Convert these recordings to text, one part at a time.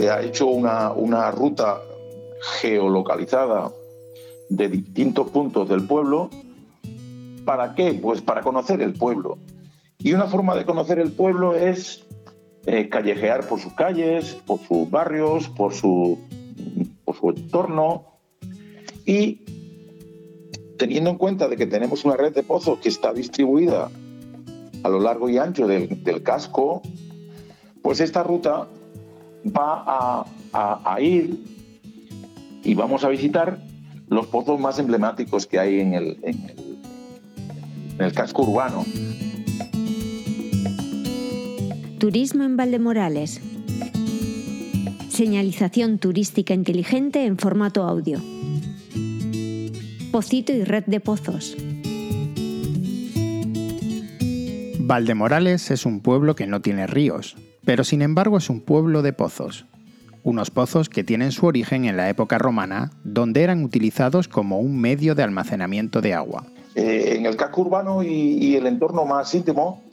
se ha hecho una, una ruta geolocalizada de distintos puntos del pueblo. ¿Para qué? Pues para conocer el pueblo. Y una forma de conocer el pueblo es eh, callejear por sus calles, por sus barrios, por su, por su entorno. Y teniendo en cuenta de que tenemos una red de pozos que está distribuida a lo largo y ancho del, del casco, pues esta ruta va a, ir y vamos a visitar los pozos más emblemáticos que hay en el, en el, casco urbano. Turismo en Valdemorales. Señalización turística inteligente en formato audio. Pocito y red de pozos. Valdemorales es un pueblo que no tiene ríos, pero sin embargo es un pueblo de pozos. Unos pozos que tienen su origen en la época romana, donde eran utilizados como un medio de almacenamiento de agua. Eh, en el casco urbano y, el entorno más íntimo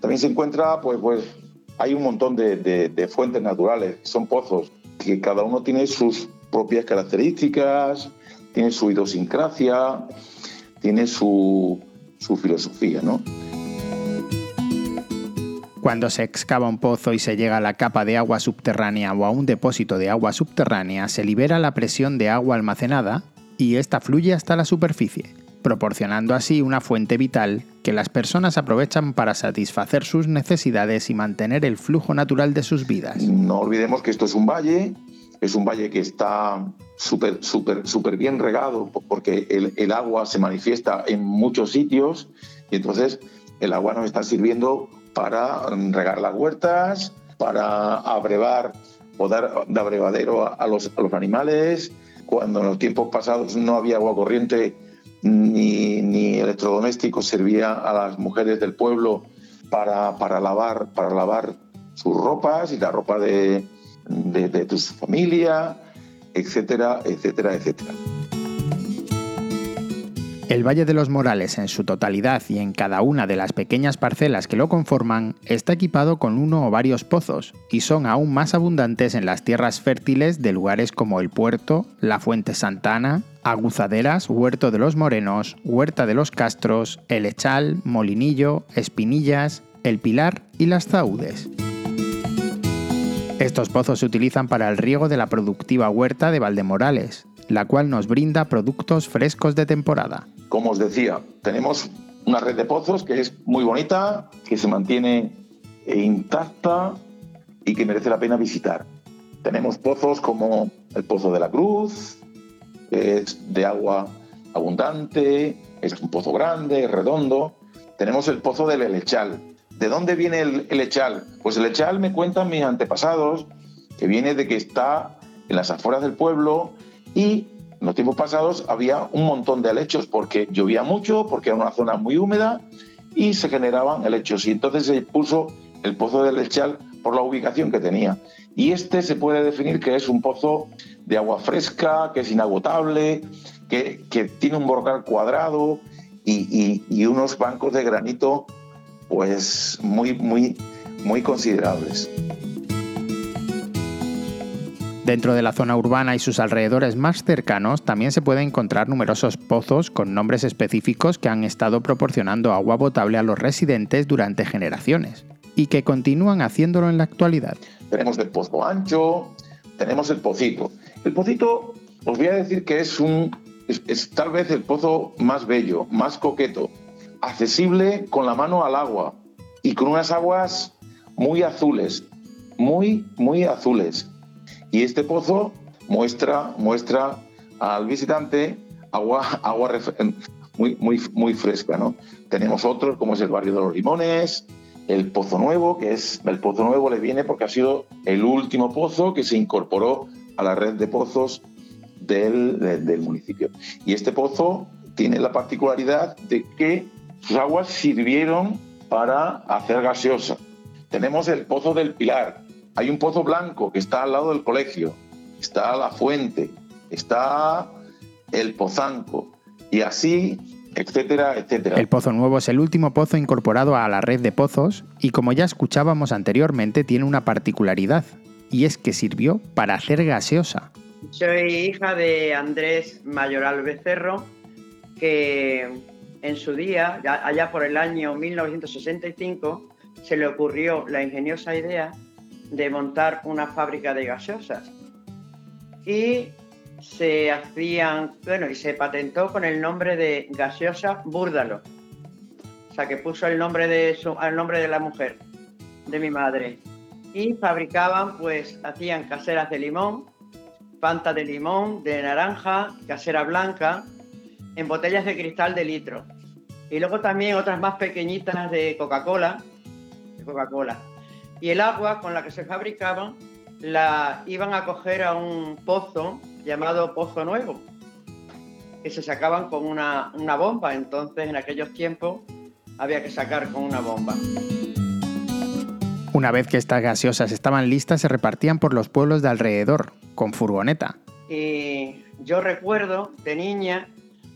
también se encuentra, pues, pues hay un montón de, fuentes naturales, son pozos, que cada uno tiene sus propias características, tiene su idiosincrasia, tiene su, su filosofía, ¿no? Cuando se excava un pozo y se llega a la capa de agua subterránea o a un depósito de agua subterránea, se libera la presión de agua almacenada y esta fluye hasta la superficie, proporcionando así una fuente vital que las personas aprovechan para satisfacer sus necesidades y mantener el flujo natural de sus vidas. No olvidemos que esto es un valle, es un valle que está súper bien regado porque el, el agua se manifiesta en muchos sitios y entonces el agua nos está sirviendo para regar las huertas, para abrevar o dar de abrevadero a, los, animales. Cuando en los tiempos pasados no había agua corriente ni, ni electrodomésticos, servía a las mujeres del pueblo para, lavar, para lavar sus ropas y la ropa de, de, de su familia, etcétera, etcétera, etcétera. El Valle de los Morales en su totalidad y en cada una de las pequeñas parcelas que lo conforman está equipado con uno o varios pozos y son aún más abundantes en las tierras fértiles de lugares como el Puerto, la Fuente Santana, Aguzaderas, Huerto de los Morenos, Huerta de los Castros, El Echal, Molinillo, Espinillas, El Pilar y Las Zaudes. Estos pozos se utilizan para el riego de la productiva huerta de Valdemorales, la cual nos brinda productos frescos de temporada. Como os decía, tenemos una red de pozos que es muy bonita, que se mantiene intacta y que merece la pena visitar. Tenemos pozos como el Pozo de la Cruz, que es de agua abundante, es un pozo grande, redondo. Tenemos el Pozo del Elechal. ¿De dónde viene el, el Echal? Pues el Echal me cuentan mis antepasados que viene de que está en las afueras del pueblo y los tiempos pasados había un montón de helechos porque llovía mucho, porque era una zona muy húmeda y se generaban helechos. Y entonces se puso el pozo del lechal por la ubicación que tenía. Y este se puede definir que es un pozo de agua fresca, que es inagotable, que, tiene un brocal cuadrado y, y, unos bancos de granito pues muy, muy, muy considerables. Dentro de la zona urbana y sus alrededores más cercanos también se pueden encontrar numerosos pozos con nombres específicos que han estado proporcionando agua potable a los residentes durante generaciones y que continúan haciéndolo en la actualidad. Tenemos el pozo ancho, tenemos el pocito. El pocito, os voy a decir que es un es, tal vez el pozo más bello, más coqueto, accesible con la mano al agua y con unas aguas muy azules, muy, muy azules. Y este pozo muestra, muestra al visitante agua, agua muy, muy, muy fresca. ¿no? Tenemos otros, como es el barrio de los Limones, el Pozo Nuevo, que es el Pozo Nuevo le viene porque ha sido el último pozo que se incorporó a la red de pozos del, del, municipio. Y este pozo tiene la particularidad de que sus aguas sirvieron para hacer gaseosa. Tenemos el Pozo del Pilar, hay un pozo blanco que está al lado del colegio, está la fuente, está el pozanco y así, etcétera, etcétera. El Pozo Nuevo es el último pozo incorporado a la red de pozos y como ya escuchábamos anteriormente tiene una particularidad. y es que sirvió para hacer gaseosa. Soy hija de Andrés Mayoral Becerro, que en su día, allá por el año 1965, se le ocurrió la ingeniosa idea de montar una fábrica de gaseosas. Y se hacían, bueno, y se patentó con el nombre de gaseosa Búrdalo. O sea, que puso el nombre de su, el nombre de la mujer, de mi madre. Y fabricaban, pues, hacían caseras de limón, Fanta de limón, de naranja, casera blanca, en botellas de cristal de litro. Y luego también otras más pequeñitas de Coca-Cola, de Coca-Cola. Y el agua con la que se fabricaban la iban a coger a un pozo llamado Pozo Nuevo, que se sacaban con una, una bomba. Entonces, en aquellos tiempos, había que sacar con una bomba. Una vez que estas gaseosas estaban listas, se repartían por los pueblos de alrededor, con furgoneta. Y yo recuerdo de niña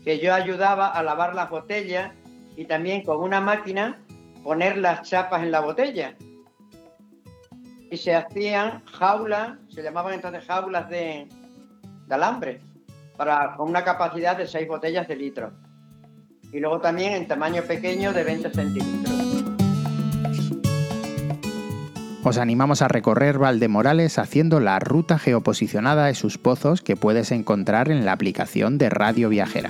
que yo ayudaba a lavar las botellas y también con una máquina poner las chapas en la botella. Y se hacían jaulas, se llamaban entonces jaulas de, alambre, para, con una capacidad de 6 botellas de litro. Y luego también en tamaño pequeño de 20 centímetros. Os animamos a recorrer Valdemorales haciendo la ruta geoposicionada de sus pozos que puedes encontrar en la aplicación de Radio Viajera.